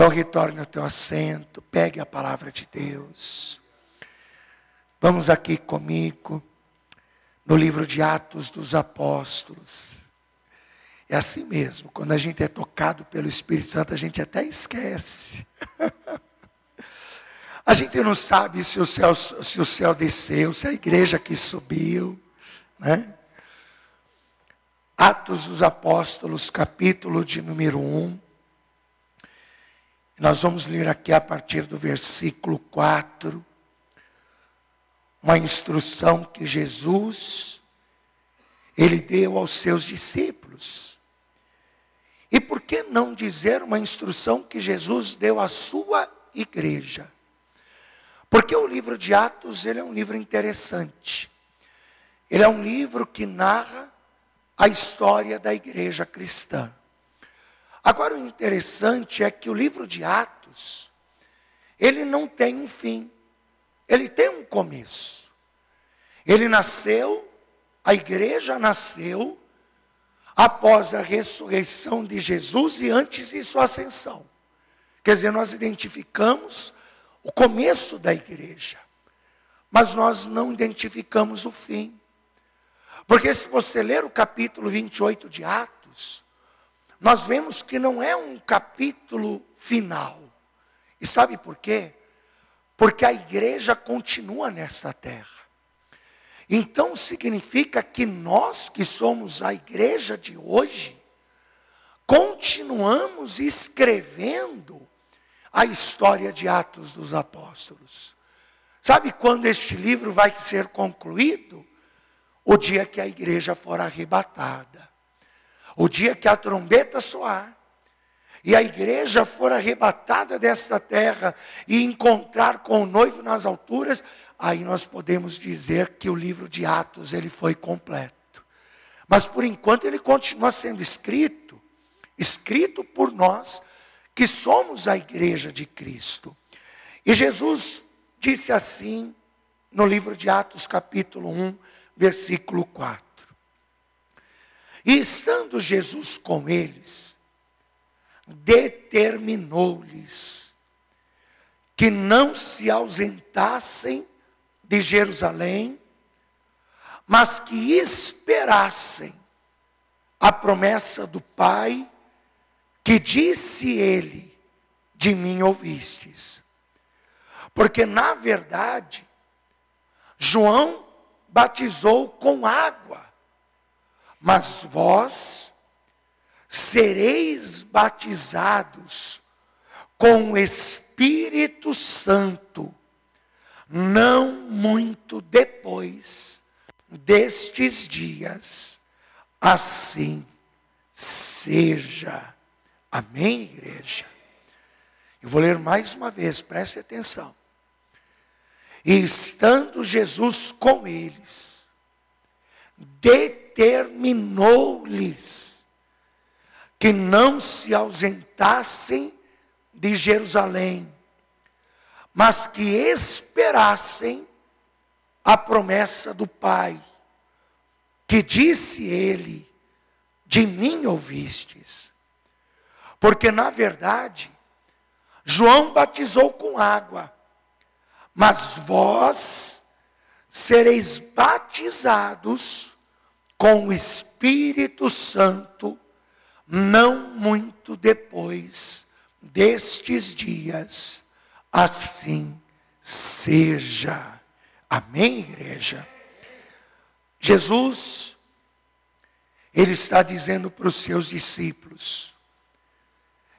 Então retorne ao teu assento, pegue a palavra de Deus. Vamos aqui comigo no livro de Atos dos Apóstolos. É assim mesmo, quando a gente é tocado pelo Espírito Santo, a gente até esquece. a gente não sabe se o céu, se o céu desceu, se a igreja que subiu, né? Atos dos Apóstolos, capítulo de número 1. Nós vamos ler aqui a partir do versículo 4, uma instrução que Jesus ele deu aos seus discípulos. E por que não dizer uma instrução que Jesus deu à sua igreja? Porque o livro de Atos, ele é um livro interessante. Ele é um livro que narra a história da igreja cristã. Agora, o interessante é que o livro de Atos, ele não tem um fim, ele tem um começo. Ele nasceu, a igreja nasceu, após a ressurreição de Jesus e antes de sua ascensão. Quer dizer, nós identificamos o começo da igreja, mas nós não identificamos o fim. Porque se você ler o capítulo 28 de Atos, nós vemos que não é um capítulo final. E sabe por quê? Porque a igreja continua nesta terra. Então significa que nós que somos a igreja de hoje, continuamos escrevendo a história de Atos dos Apóstolos. Sabe quando este livro vai ser concluído? O dia que a igreja for arrebatada. O dia que a trombeta soar e a igreja for arrebatada desta terra e encontrar com o noivo nas alturas, aí nós podemos dizer que o livro de Atos ele foi completo. Mas por enquanto ele continua sendo escrito, escrito por nós que somos a igreja de Cristo. E Jesus disse assim no livro de Atos, capítulo 1, versículo 4. E estando Jesus com eles, determinou-lhes que não se ausentassem de Jerusalém, mas que esperassem a promessa do Pai, que disse ele: De mim ouvistes. Porque, na verdade, João batizou com água, mas vós sereis batizados com o Espírito Santo, não muito depois destes dias. Assim seja. Amém, igreja? Eu vou ler mais uma vez, preste atenção. E estando Jesus com eles, determinou-lhes que não se ausentassem de Jerusalém, mas que esperassem a promessa do Pai, que disse ele: De mim ouvistes. Porque, na verdade, João batizou com água, mas vós sereis batizados com o Espírito Santo não muito depois destes dias, assim seja. Amém, igreja? Jesus, Ele está dizendo para os seus discípulos,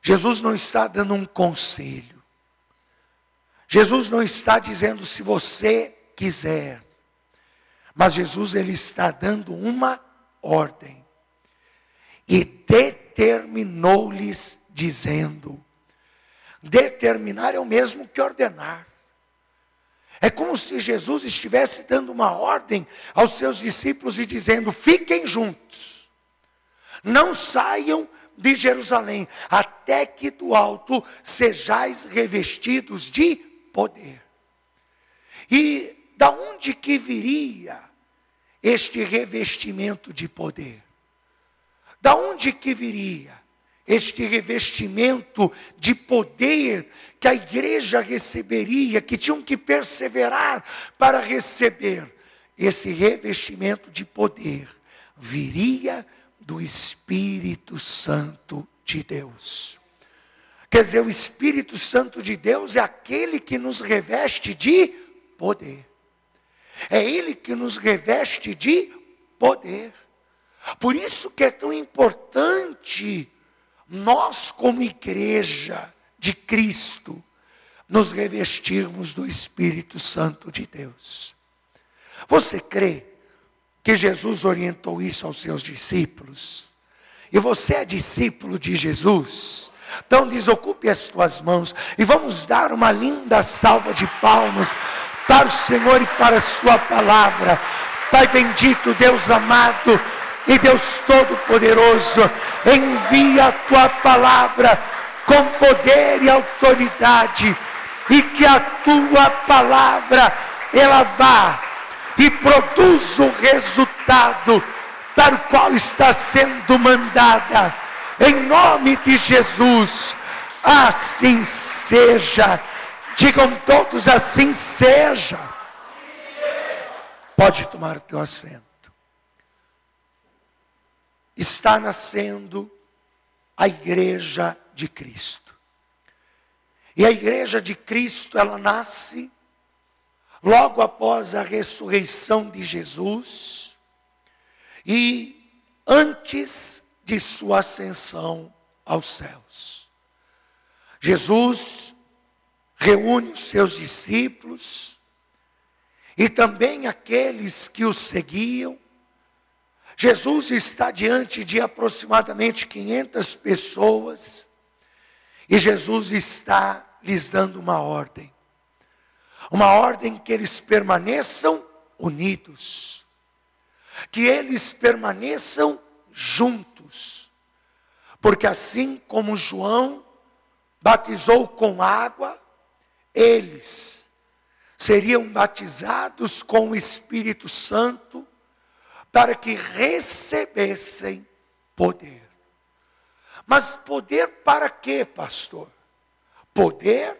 Jesus não está dando um conselho, Jesus não está dizendo se você quiser, mas Jesus ele está dando uma ordem. E determinou-lhes, dizendo: determinar é o mesmo que ordenar. É como se Jesus estivesse dando uma ordem aos seus discípulos e dizendo: fiquem juntos, não saiam de Jerusalém, até que do alto sejais revestidos de poder. E da onde que viria este revestimento de poder? Da onde que viria este revestimento de poder que a igreja receberia, que tinham que perseverar para receber esse revestimento de poder, viria do Espírito Santo de Deus. Quer dizer, o Espírito Santo de Deus é aquele que nos reveste de poder. É Ele que nos reveste de poder. Por isso que é tão importante nós, como igreja de Cristo, nos revestirmos do Espírito Santo de Deus. Você crê que Jesus orientou isso aos seus discípulos? E você é discípulo de Jesus? Então desocupe as tuas mãos e vamos dar uma linda salva de palmas para o Senhor e para a sua palavra. Pai bendito, Deus amado, e Deus Todo-Poderoso, envia a tua palavra com poder e autoridade, e que a tua palavra ela vá e produza o resultado para o qual está sendo mandada. Em nome de Jesus, assim seja. Digam todos assim seja. Pode tomar o teu assento está nascendo a igreja de Cristo. E a igreja de Cristo, ela nasce logo após a ressurreição de Jesus e antes de sua ascensão aos céus. Jesus reúne os seus discípulos e também aqueles que o seguiam Jesus está diante de aproximadamente 500 pessoas e Jesus está lhes dando uma ordem. Uma ordem que eles permaneçam unidos, que eles permaneçam juntos, porque assim como João batizou com água, eles seriam batizados com o Espírito Santo para que recebessem poder. Mas poder para quê, pastor? Poder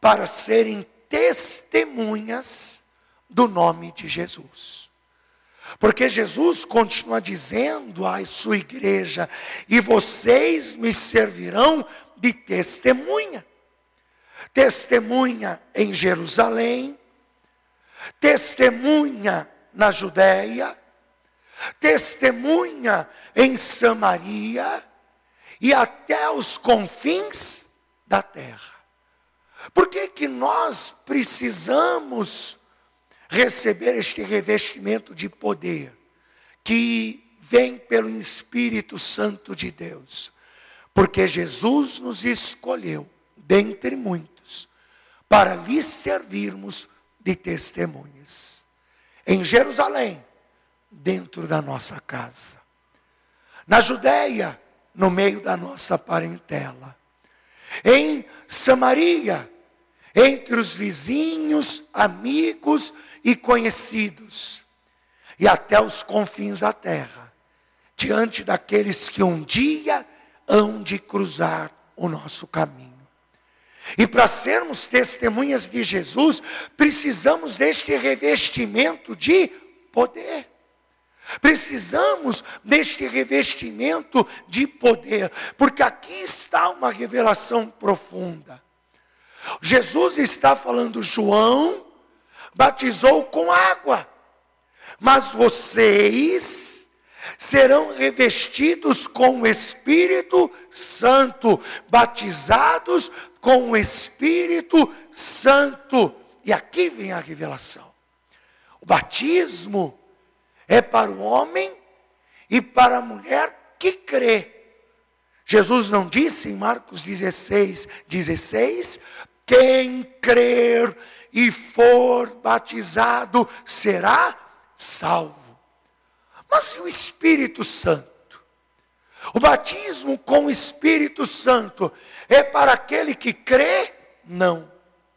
para serem testemunhas do nome de Jesus. Porque Jesus continua dizendo à sua igreja: e vocês me servirão de testemunha. Testemunha em Jerusalém, testemunha na Judéia, testemunha em Samaria e até os confins da terra. Por que, que nós precisamos receber este revestimento de poder que vem pelo Espírito Santo de Deus? Porque Jesus nos escolheu, dentre muitos, para lhe servirmos de testemunhas. Em Jerusalém, dentro da nossa casa. Na Judéia, no meio da nossa parentela. Em Samaria, entre os vizinhos, amigos e conhecidos. E até os confins da terra, diante daqueles que um dia hão de cruzar o nosso caminho. E para sermos testemunhas de Jesus, precisamos deste revestimento de poder. Precisamos deste revestimento de poder, porque aqui está uma revelação profunda. Jesus está falando, João batizou com água, mas vocês serão revestidos com o Espírito Santo, batizados com o Espírito Santo. E aqui vem a revelação. O batismo é para o homem e para a mulher que crê. Jesus não disse em Marcos 16, 16: quem crer e for batizado será salvo. Mas e o Espírito Santo? O batismo com o Espírito Santo é para aquele que crê? Não.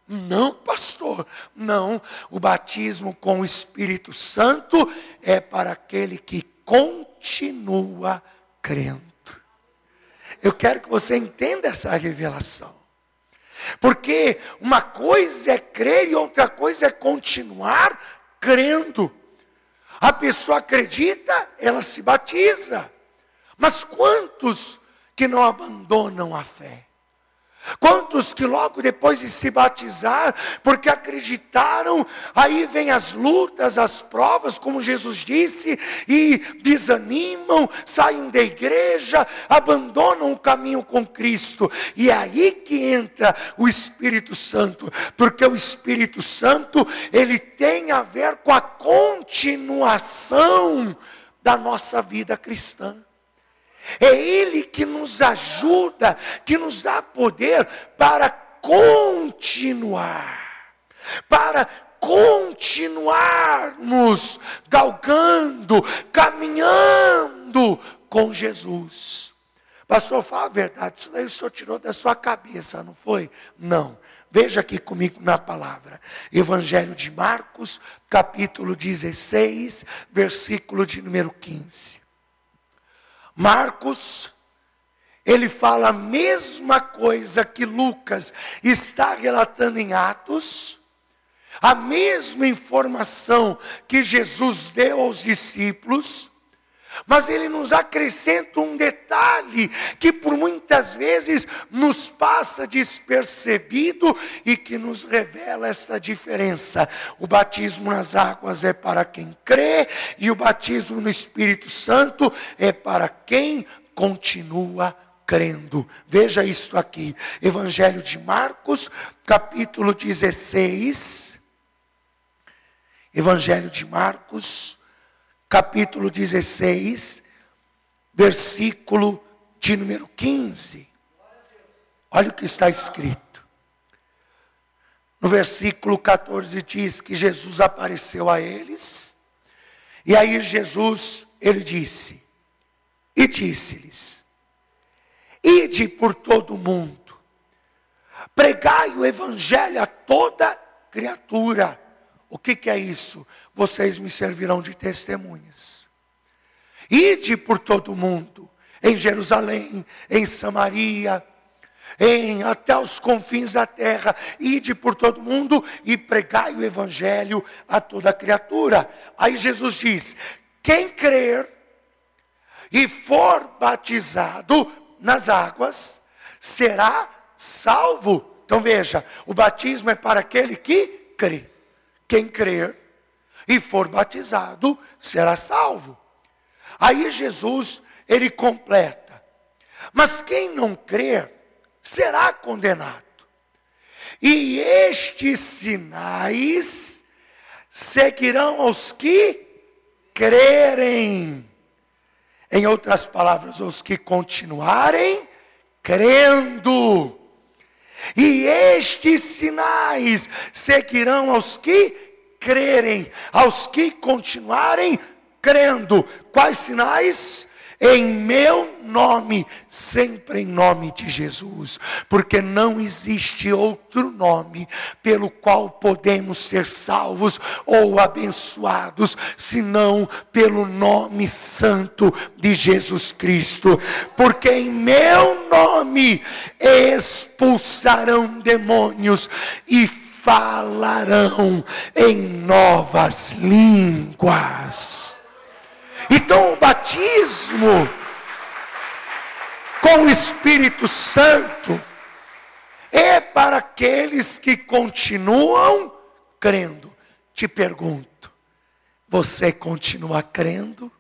Não, pastor, não. O batismo com o Espírito Santo é para aquele que continua crendo. eu quero que você entenda essa revelação. Porque uma coisa é crer e outra coisa é continuar crendo. A pessoa acredita, ela se batiza. Mas quantos que não abandonam a fé? Quantos que logo depois de se batizar, porque acreditaram, aí vem as lutas, as provas, como Jesus disse, e desanimam, saem da igreja, abandonam o caminho com Cristo. E é aí que entra o Espírito Santo, porque o Espírito Santo, ele tem a ver com a continuação da nossa vida cristã. É Ele que nos ajuda, que nos dá poder para continuar, para continuarmos galgando, caminhando com Jesus. Pastor, fala a verdade, isso daí o senhor tirou da sua cabeça, não foi? Não. Veja aqui comigo na palavra. Evangelho de Marcos, capítulo 16, versículo de número 15. Marcos, ele fala a mesma coisa que Lucas está relatando em Atos, a mesma informação que Jesus deu aos discípulos, mas ele nos acrescenta um detalhe que por muitas vezes nos passa despercebido e que nos revela esta diferença. O batismo nas águas é para quem crê e o batismo no Espírito Santo é para quem continua crendo. Veja isto aqui. Evangelho de Marcos, capítulo 16. Evangelho de Marcos, capítulo 16, versículo de número 15. Olha o que está escrito. No versículo 14 diz que Jesus apareceu a eles. E aí Jesus, ele disse: E disse-lhes: Ide por todo o mundo, pregai o evangelho a toda criatura. O que, que é isso? Vocês me servirão de testemunhas. Ide por todo o mundo, em Jerusalém, em Samaria, em até os confins da terra, ide por todo mundo e pregai o evangelho a toda criatura. Aí Jesus diz: quem crer e for batizado nas águas será salvo. Então veja, o batismo é para aquele que crê. Quem crer e for batizado, será salvo. Aí Jesus, ele completa: Mas quem não crer, será condenado. E estes sinais seguirão aos que crerem. Em outras palavras, os que continuarem crendo. E estes sinais seguirão aos que crerem, aos que continuarem crendo. Quais sinais? Em meu nome, sempre em nome de Jesus, porque não existe outro nome pelo qual podemos ser salvos ou abençoados, senão pelo nome santo de Jesus Cristo, porque em meu nome expulsarão demônios e falarão em novas línguas. Então, o batismo com o Espírito Santo é para aqueles que continuam crendo. Te pergunto, você continua crendo?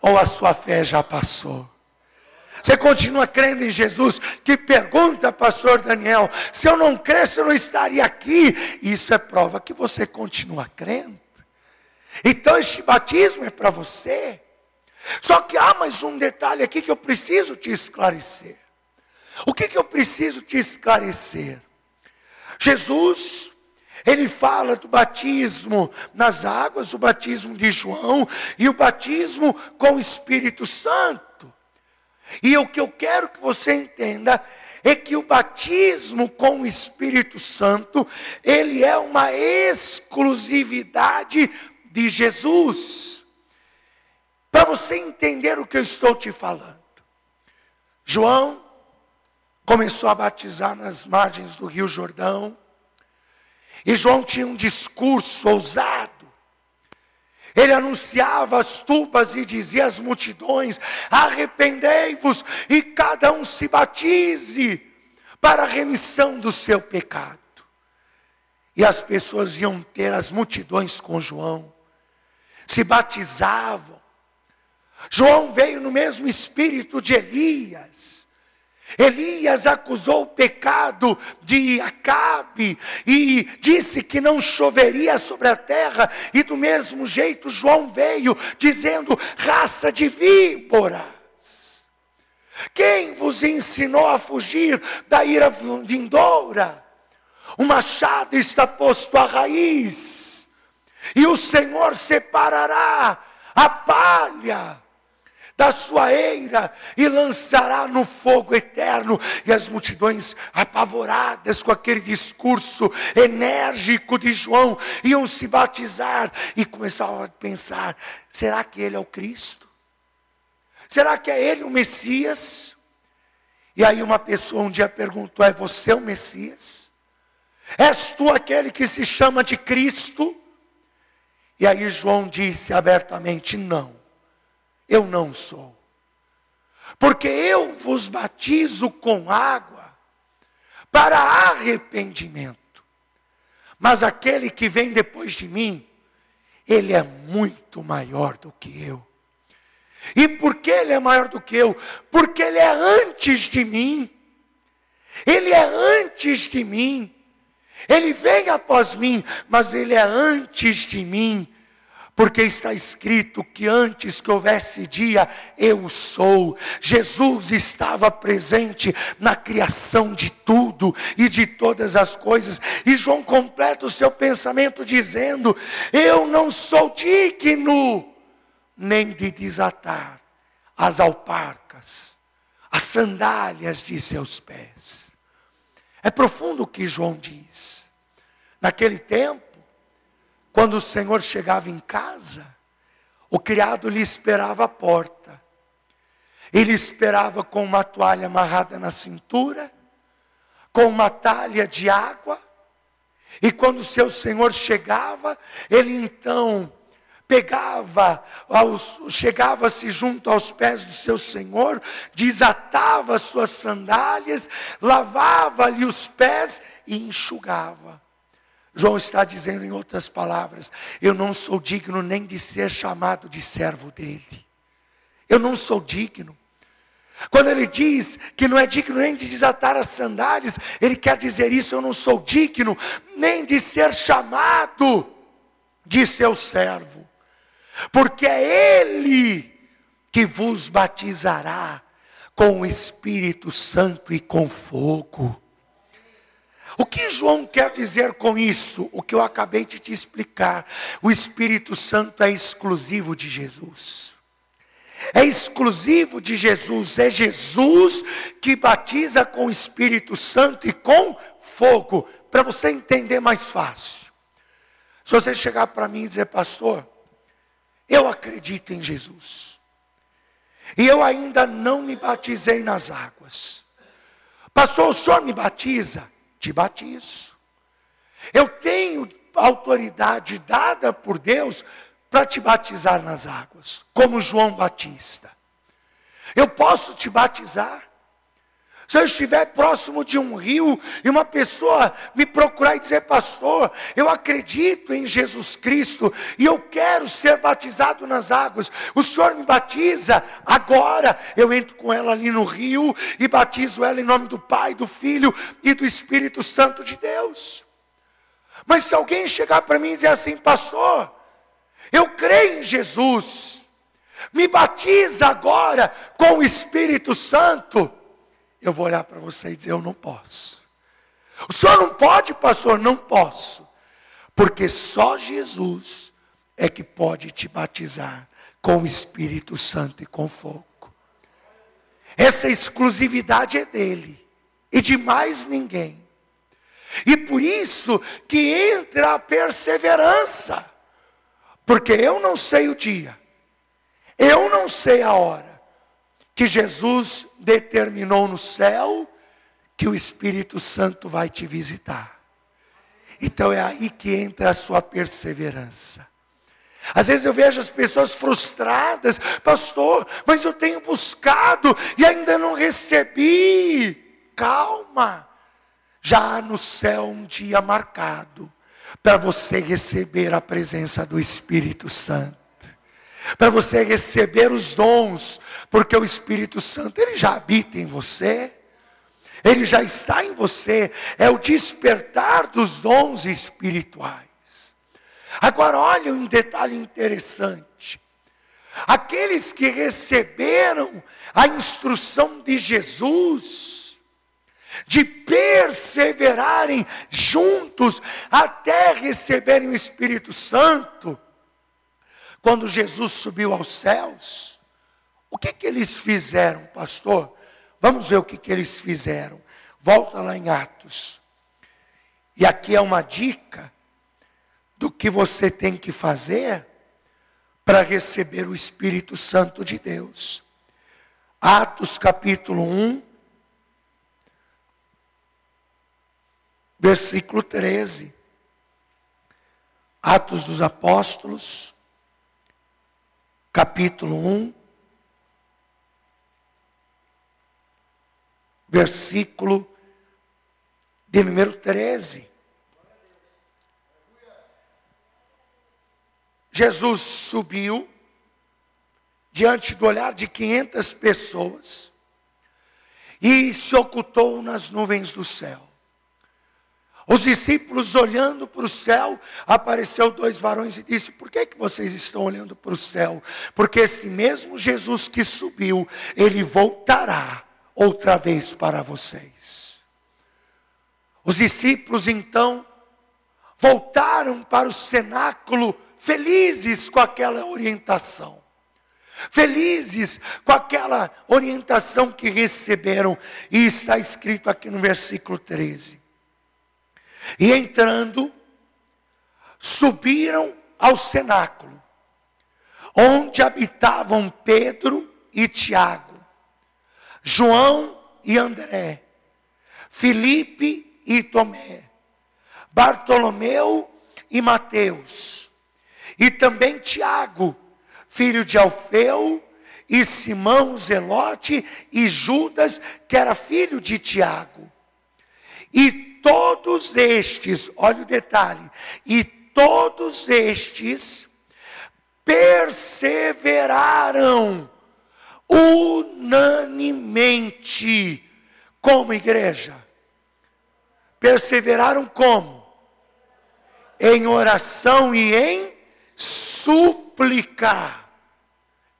Ou a sua fé já passou? Você continua crendo em Jesus? Que pergunta, pastor Daniel, se eu não cresce, eu não estaria aqui. Isso é prova que você continua crendo. Então este batismo é para você. Só que há mais um detalhe aqui que eu preciso te esclarecer. O que, que eu preciso te esclarecer? Jesus, ele fala do batismo nas águas, o batismo de João e o batismo com o Espírito Santo. E o que eu quero que você entenda é que o batismo com o Espírito Santo, ele é uma exclusividade de Jesus. Para você entender o que eu estou te falando. João começou a batizar nas margens do Rio Jordão. E João tinha um discurso ousado. Ele anunciava as tubas e dizia às multidões: arrependei-vos e cada um se batize para a remissão do seu pecado. E as pessoas iam ter as multidões com João, se batizavam. João veio no mesmo espírito de Elias Elias acusou o pecado de Acabe e disse que não choveria sobre a terra, e do mesmo jeito João veio dizendo: raça de víboras. Quem vos ensinou a fugir da ira vindoura? O machado está posto à raiz, e o Senhor separará a palha da sua eira e lançará no fogo eterno. E as multidões, apavoradas com aquele discurso enérgico de João, iam se batizar e começavam a pensar: será que ele é o Cristo? Será que é ele o Messias? E aí uma pessoa um dia perguntou: é você o Messias? És tu aquele que se chama de Cristo? E aí João disse abertamente: não eu não sou. Porque eu vos batizo com água para arrependimento. Mas aquele que vem depois de mim, ele é muito maior do que eu. E por que ele é maior do que eu? Porque ele é antes de mim. Ele é antes de mim. Ele vem após mim, mas ele é antes de mim porque está escrito que antes que houvesse dia, eu sou. Jesus estava presente na criação de tudo e de todas as coisas. E João completa o seu pensamento dizendo: Eu não sou digno nem de desatar as alparcas, as sandálias de seus pés. É profundo o que João diz. Naquele tempo, quando o Senhor chegava em casa, o criado lhe esperava à porta. Ele esperava com uma toalha amarrada na cintura, com uma talha de água, e quando seu senhor chegava, ele então pegava, chegava-se junto aos pés do seu senhor, desatava as suas sandálias, lavava-lhe os pés e enxugava. João está dizendo em outras palavras: eu não sou digno nem de ser chamado de servo dele. Eu não sou digno. Quando ele diz que não é digno nem de desatar as sandálias, ele quer dizer isso: eu não sou digno nem de ser chamado de seu servo, porque é ele que vos batizará com o Espírito Santo e com fogo. O que João quer dizer com isso? O que eu acabei de te explicar. O Espírito Santo é exclusivo de Jesus. É exclusivo de Jesus. É Jesus que batiza com o Espírito Santo e com fogo. Para você entender mais fácil. Se você chegar para mim e dizer, pastor, eu acredito em Jesus. E eu ainda não me batizei nas águas. Pastor, o senhor me batiza? Te batizo. Eu tenho autoridade dada por Deus para te batizar nas águas, como João Batista. Eu posso te batizar. Se eu estiver próximo de um rio e uma pessoa me procurar e dizer, pastor, eu acredito em Jesus Cristo e eu quero ser batizado nas águas, o senhor me batiza agora. Eu entro com ela ali no rio e batizo ela em nome do Pai, do Filho e do Espírito Santo de Deus. Mas se alguém chegar para mim e dizer assim, pastor, eu creio em Jesus, me batiza agora com o Espírito Santo eu vou olhar para você e dizer: Eu não posso. O senhor não pode, pastor? Não posso. Porque só Jesus é que pode te batizar com o Espírito Santo e com fogo. Essa exclusividade é dele e de mais ninguém. E por isso que entra a perseverança. Porque eu não sei o dia, eu não sei a hora, que Jesus determinou no céu que o Espírito Santo vai te visitar. Então é aí que entra a sua perseverança. Às vezes eu vejo as pessoas frustradas, pastor, mas eu tenho buscado e ainda não recebi. Calma, já há no céu um dia marcado para você receber a presença do Espírito Santo, para você receber os dons, porque o Espírito Santo ele já habita em você. Ele já está em você, é o despertar dos dons espirituais. Agora, olha um detalhe interessante. Aqueles que receberam a instrução de Jesus, de perseverarem juntos até receberem o Espírito Santo, quando Jesus subiu aos céus, o que, que eles fizeram, pastor? Vamos ver o que, que eles fizeram. Volta lá em Atos. E aqui é uma dica do que você tem que fazer para receber o Espírito Santo de Deus. Atos capítulo 1, versículo 13. Atos dos Apóstolos, capítulo 1, versículo de número 13. Jesus subiu diante do olhar de 500 pessoas e se ocultou nas nuvens do céu. Os discípulos olhando para o céu, apareceu dois varões e disse: Por que, que vocês estão olhando para o céu? Porque este mesmo Jesus que subiu, ele voltará outra vez para vocês. Os discípulos então voltaram para o cenáculo felizes com aquela orientação. Felizes com aquela orientação que receberam, e está escrito aqui no versículo 13. E entrando, subiram ao cenáculo, onde habitavam Pedro e Tiago, João e André, Filipe e Tomé, Bartolomeu e Mateus, e também Tiago, filho de Alfeu, e Simão Zelote, e Judas, que era filho de Tiago. E todos estes, olha o detalhe, e todos estes perseveraram unanimemente como igreja. Perseveraram como? Em oração e em suplicar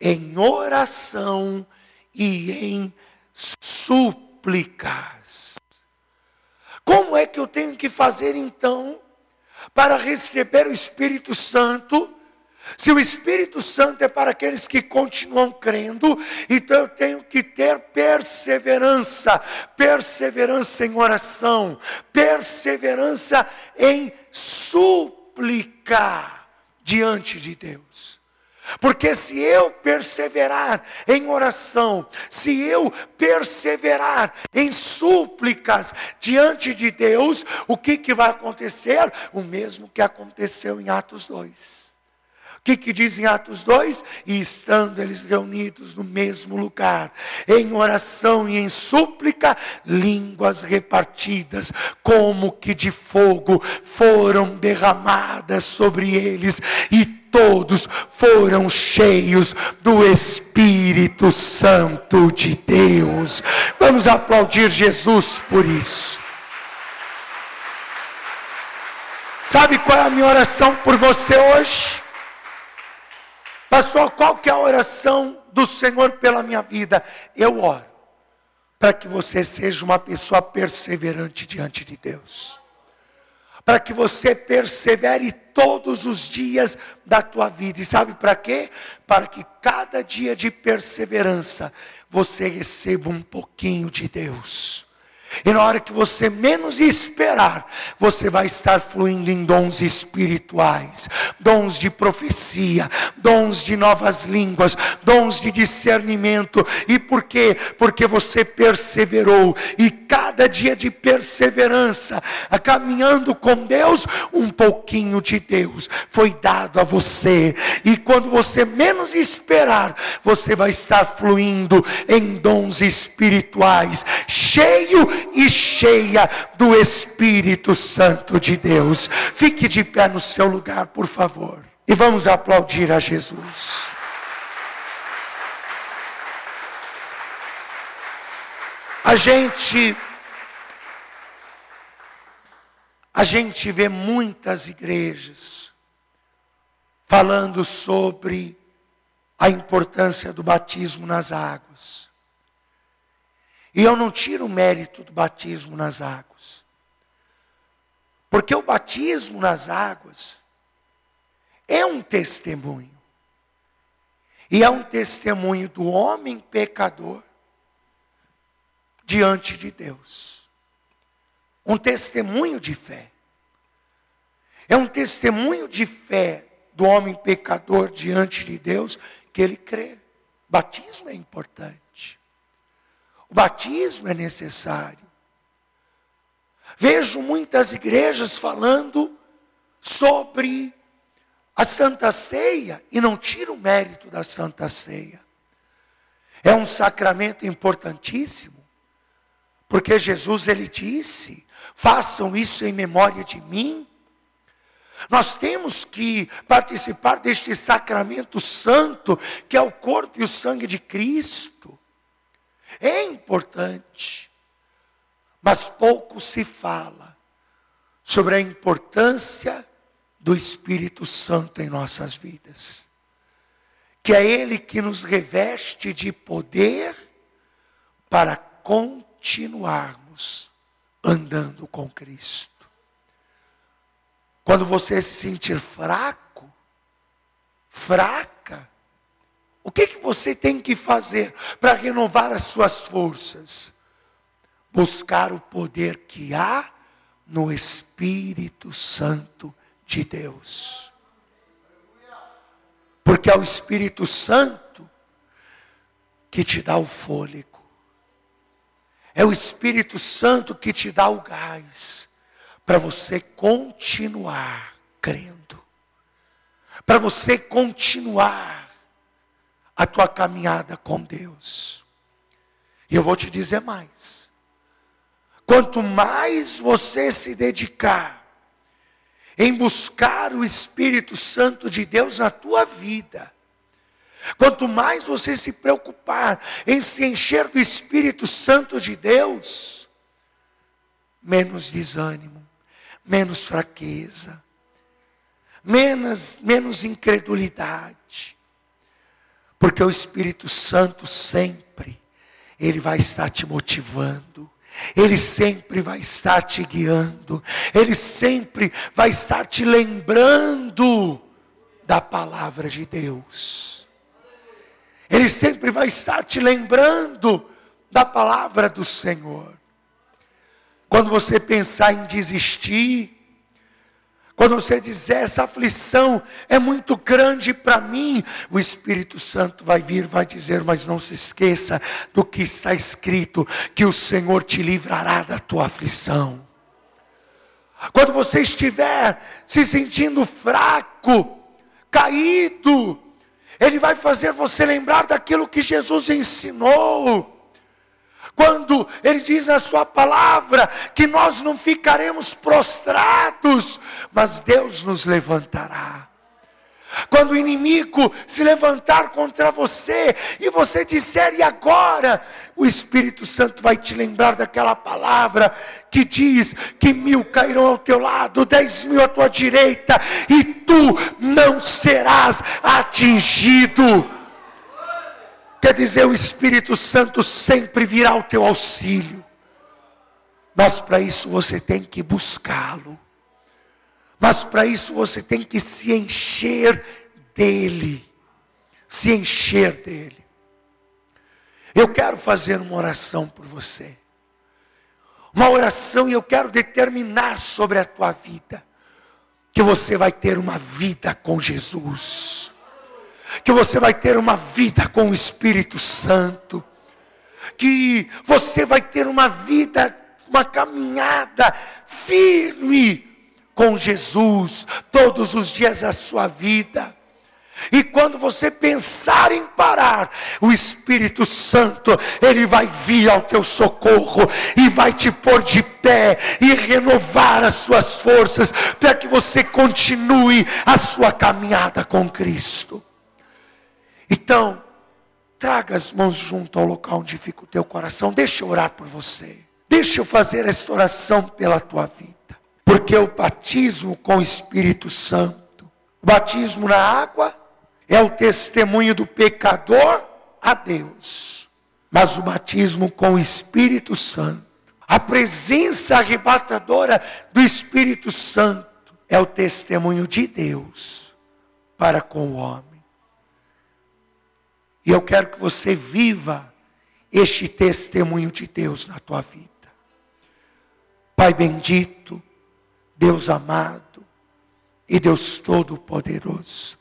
em oração e em súplicas. Como é que eu tenho que fazer então para receber o Espírito Santo? Se o Espírito Santo é para aqueles que continuam crendo, então eu tenho que ter perseverança, perseverança em oração, perseverança em suplicar diante de Deus. Porque se eu perseverar em oração, se eu perseverar em súplicas diante de Deus, o que, que vai acontecer? O mesmo que aconteceu em Atos 2. O que, que diz em Atos 2? E estando eles reunidos no mesmo lugar, em oração e em súplica, línguas repartidas, como que de fogo, foram derramadas sobre eles, e todos foram cheios do Espírito Santo de Deus. Vamos aplaudir Jesus por isso. Sabe qual é a minha oração por você hoje? Pastor, qual que é a oração do Senhor pela minha vida? Eu oro para que você seja uma pessoa perseverante diante de Deus. Para que você persevere todos os dias da tua vida. E sabe para quê? Para que cada dia de perseverança você receba um pouquinho de Deus E na hora que você menos esperar, você vai estar fluindo em dons espirituais, dons de profecia, dons de novas línguas, dons de discernimento. E por quê? Porque você perseverou. E cada dia de perseverança, caminhando com Deus, um pouquinho de Deus foi dado a você. E quando você menos esperar, você vai estar fluindo em dons espirituais, cheio e cheia do Espírito Santo de Deus. Fique de pé no seu lugar, por favor. E vamos aplaudir a Jesus. A gente a gente vê muitas igrejas falando sobre a importância do batismo nas águas. E eu não tiro o mérito do batismo nas águas. Porque o batismo nas águas é um testemunho. E é um testemunho do homem pecador diante de Deus. Um testemunho de fé. É um testemunho de fé do homem pecador diante de Deus que ele crê. Batismo é importante. O batismo é necessário. Vejo muitas igrejas falando sobre a Santa Ceia e não tiro o mérito da Santa Ceia. É um sacramento importantíssimo, porque Jesus ele disse: "Façam isso em memória de mim". Nós temos que participar deste sacramento santo, que é o corpo e o sangue de Cristo. É importante, mas pouco se fala sobre a importância do Espírito Santo em nossas vidas. Que é Ele que nos reveste de poder para continuarmos andando com Cristo. Quando você se sentir fraco, fraca, o que, que você tem que fazer para renovar as suas forças? Buscar o poder que há no Espírito Santo de Deus. Porque é o Espírito Santo que te dá o fôlego. É o Espírito Santo que te dá o gás para você continuar crendo. Para você continuar a tua caminhada com Deus. E eu vou te dizer mais. Quanto mais você se dedicar em buscar o Espírito Santo de Deus na tua vida, quanto mais você se preocupar em se encher do Espírito Santo de Deus, menos desânimo, menos fraqueza, menos, menos incredulidade, porque o Espírito Santo sempre, ele vai estar te motivando. Ele sempre vai estar te guiando, Ele sempre vai estar te lembrando da palavra de Deus. Ele sempre vai estar te lembrando da palavra do Senhor. Quando você pensar em desistir, quando você dizer essa aflição é muito grande para mim, o Espírito Santo vai vir, vai dizer, mas não se esqueça do que está escrito, que o Senhor te livrará da tua aflição. Quando você estiver se sentindo fraco, caído, Ele vai fazer você lembrar daquilo que Jesus ensinou. Quando Ele diz na Sua palavra que nós não ficaremos prostrados, mas Deus nos levantará. Quando o inimigo se levantar contra você e você disser, e agora? O Espírito Santo vai te lembrar daquela palavra que diz que mil cairão ao teu lado, dez mil à tua direita, e tu não serás atingido. Quer dizer, o Espírito Santo sempre virá ao teu auxílio. Mas para isso você tem que buscá-lo. Mas para isso você tem que se encher dele. Se encher dele. Eu quero fazer uma oração por você. uma oração e eu quero determinar sobre a tua vida que você vai ter uma vida com Jesus, que você vai ter uma vida com o Espírito Santo, que você vai ter uma vida, uma caminhada firme com Jesus todos os dias da sua vida. E quando você pensar em parar, o Espírito Santo, ele vai vir ao teu socorro e vai te pôr de pé e renovar as suas forças para que você continue a sua caminhada com Cristo. Então, traga as mãos junto ao local onde fica o teu coração. Deixa eu orar por você. Deixa eu fazer esta oração pela tua vida. Porque o batismo com o Espírito Santo, o batismo na água, é o testemunho do pecador a Deus. Mas o batismo com o Espírito Santo, a presença arrebatadora do Espírito Santo, é o testemunho de Deus para com o homem. E eu quero que você viva este testemunho de Deus na tua vida. Pai bendito, Deus amado e Deus todo-poderoso.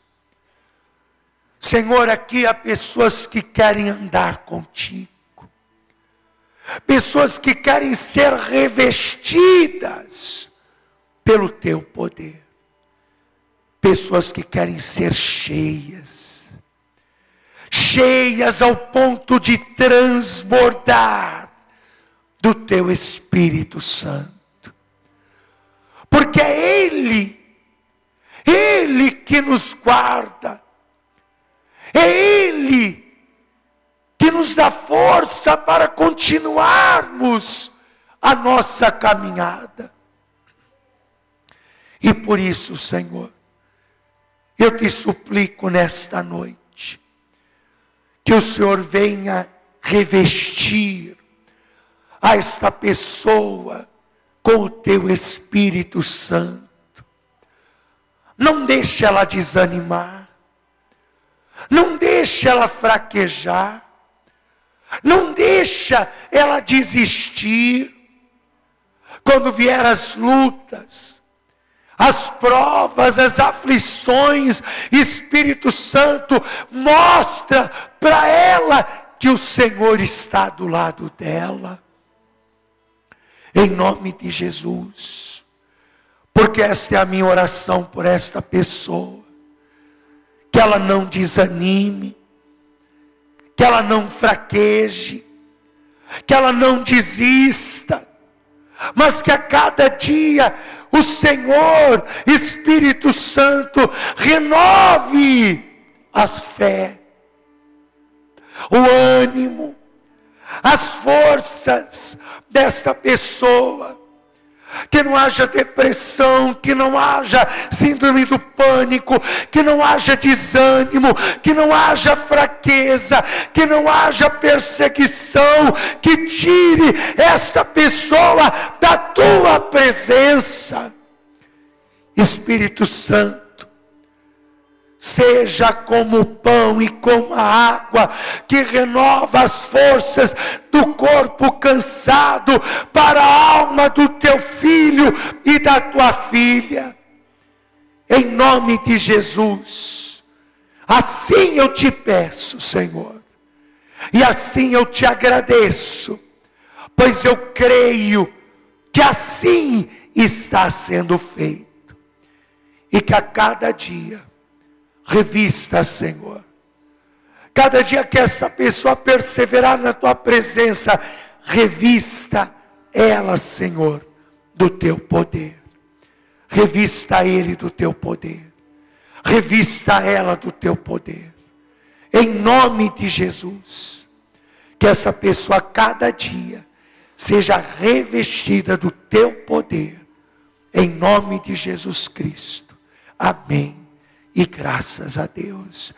Senhor, aqui há pessoas que querem andar contigo, pessoas que querem ser revestidas pelo teu poder, pessoas que querem ser cheias, cheias ao ponto de transbordar do teu Espírito Santo, porque é Ele, Ele que nos guarda, é Ele que nos dá força para continuarmos a nossa caminhada. E por isso, Senhor, eu te suplico nesta noite, que o Senhor venha revestir a esta pessoa com o teu Espírito Santo. Não deixe ela desanimar. Não deixa ela fraquejar. Não deixa ela desistir. Quando vier as lutas, as provas, as aflições, Espírito Santo mostra para ela que o Senhor está do lado dela. Em nome de Jesus. Porque esta é a minha oração por esta pessoa que ela não desanime, que ela não fraqueje, que ela não desista, mas que a cada dia o Senhor, Espírito Santo, renove as fé, o ânimo, as forças desta pessoa que não haja depressão, que não haja síndrome do pânico, que não haja desânimo, que não haja fraqueza, que não haja perseguição, que tire esta pessoa da tua presença. Espírito Santo, seja como o pão e como a água que renova as forças do corpo cansado para a alma do teu filho e da tua filha. Em nome de Jesus. Assim eu te peço, Senhor. E assim eu te agradeço, pois eu creio que assim está sendo feito. E que a cada dia Revista, Senhor. Cada dia que esta pessoa perseverar na tua presença, revista ela, Senhor, do teu poder. Revista ele do teu poder. Revista ela do teu poder. Em nome de Jesus. Que essa pessoa cada dia seja revestida do teu poder. Em nome de Jesus Cristo. Amém e graças a Deus.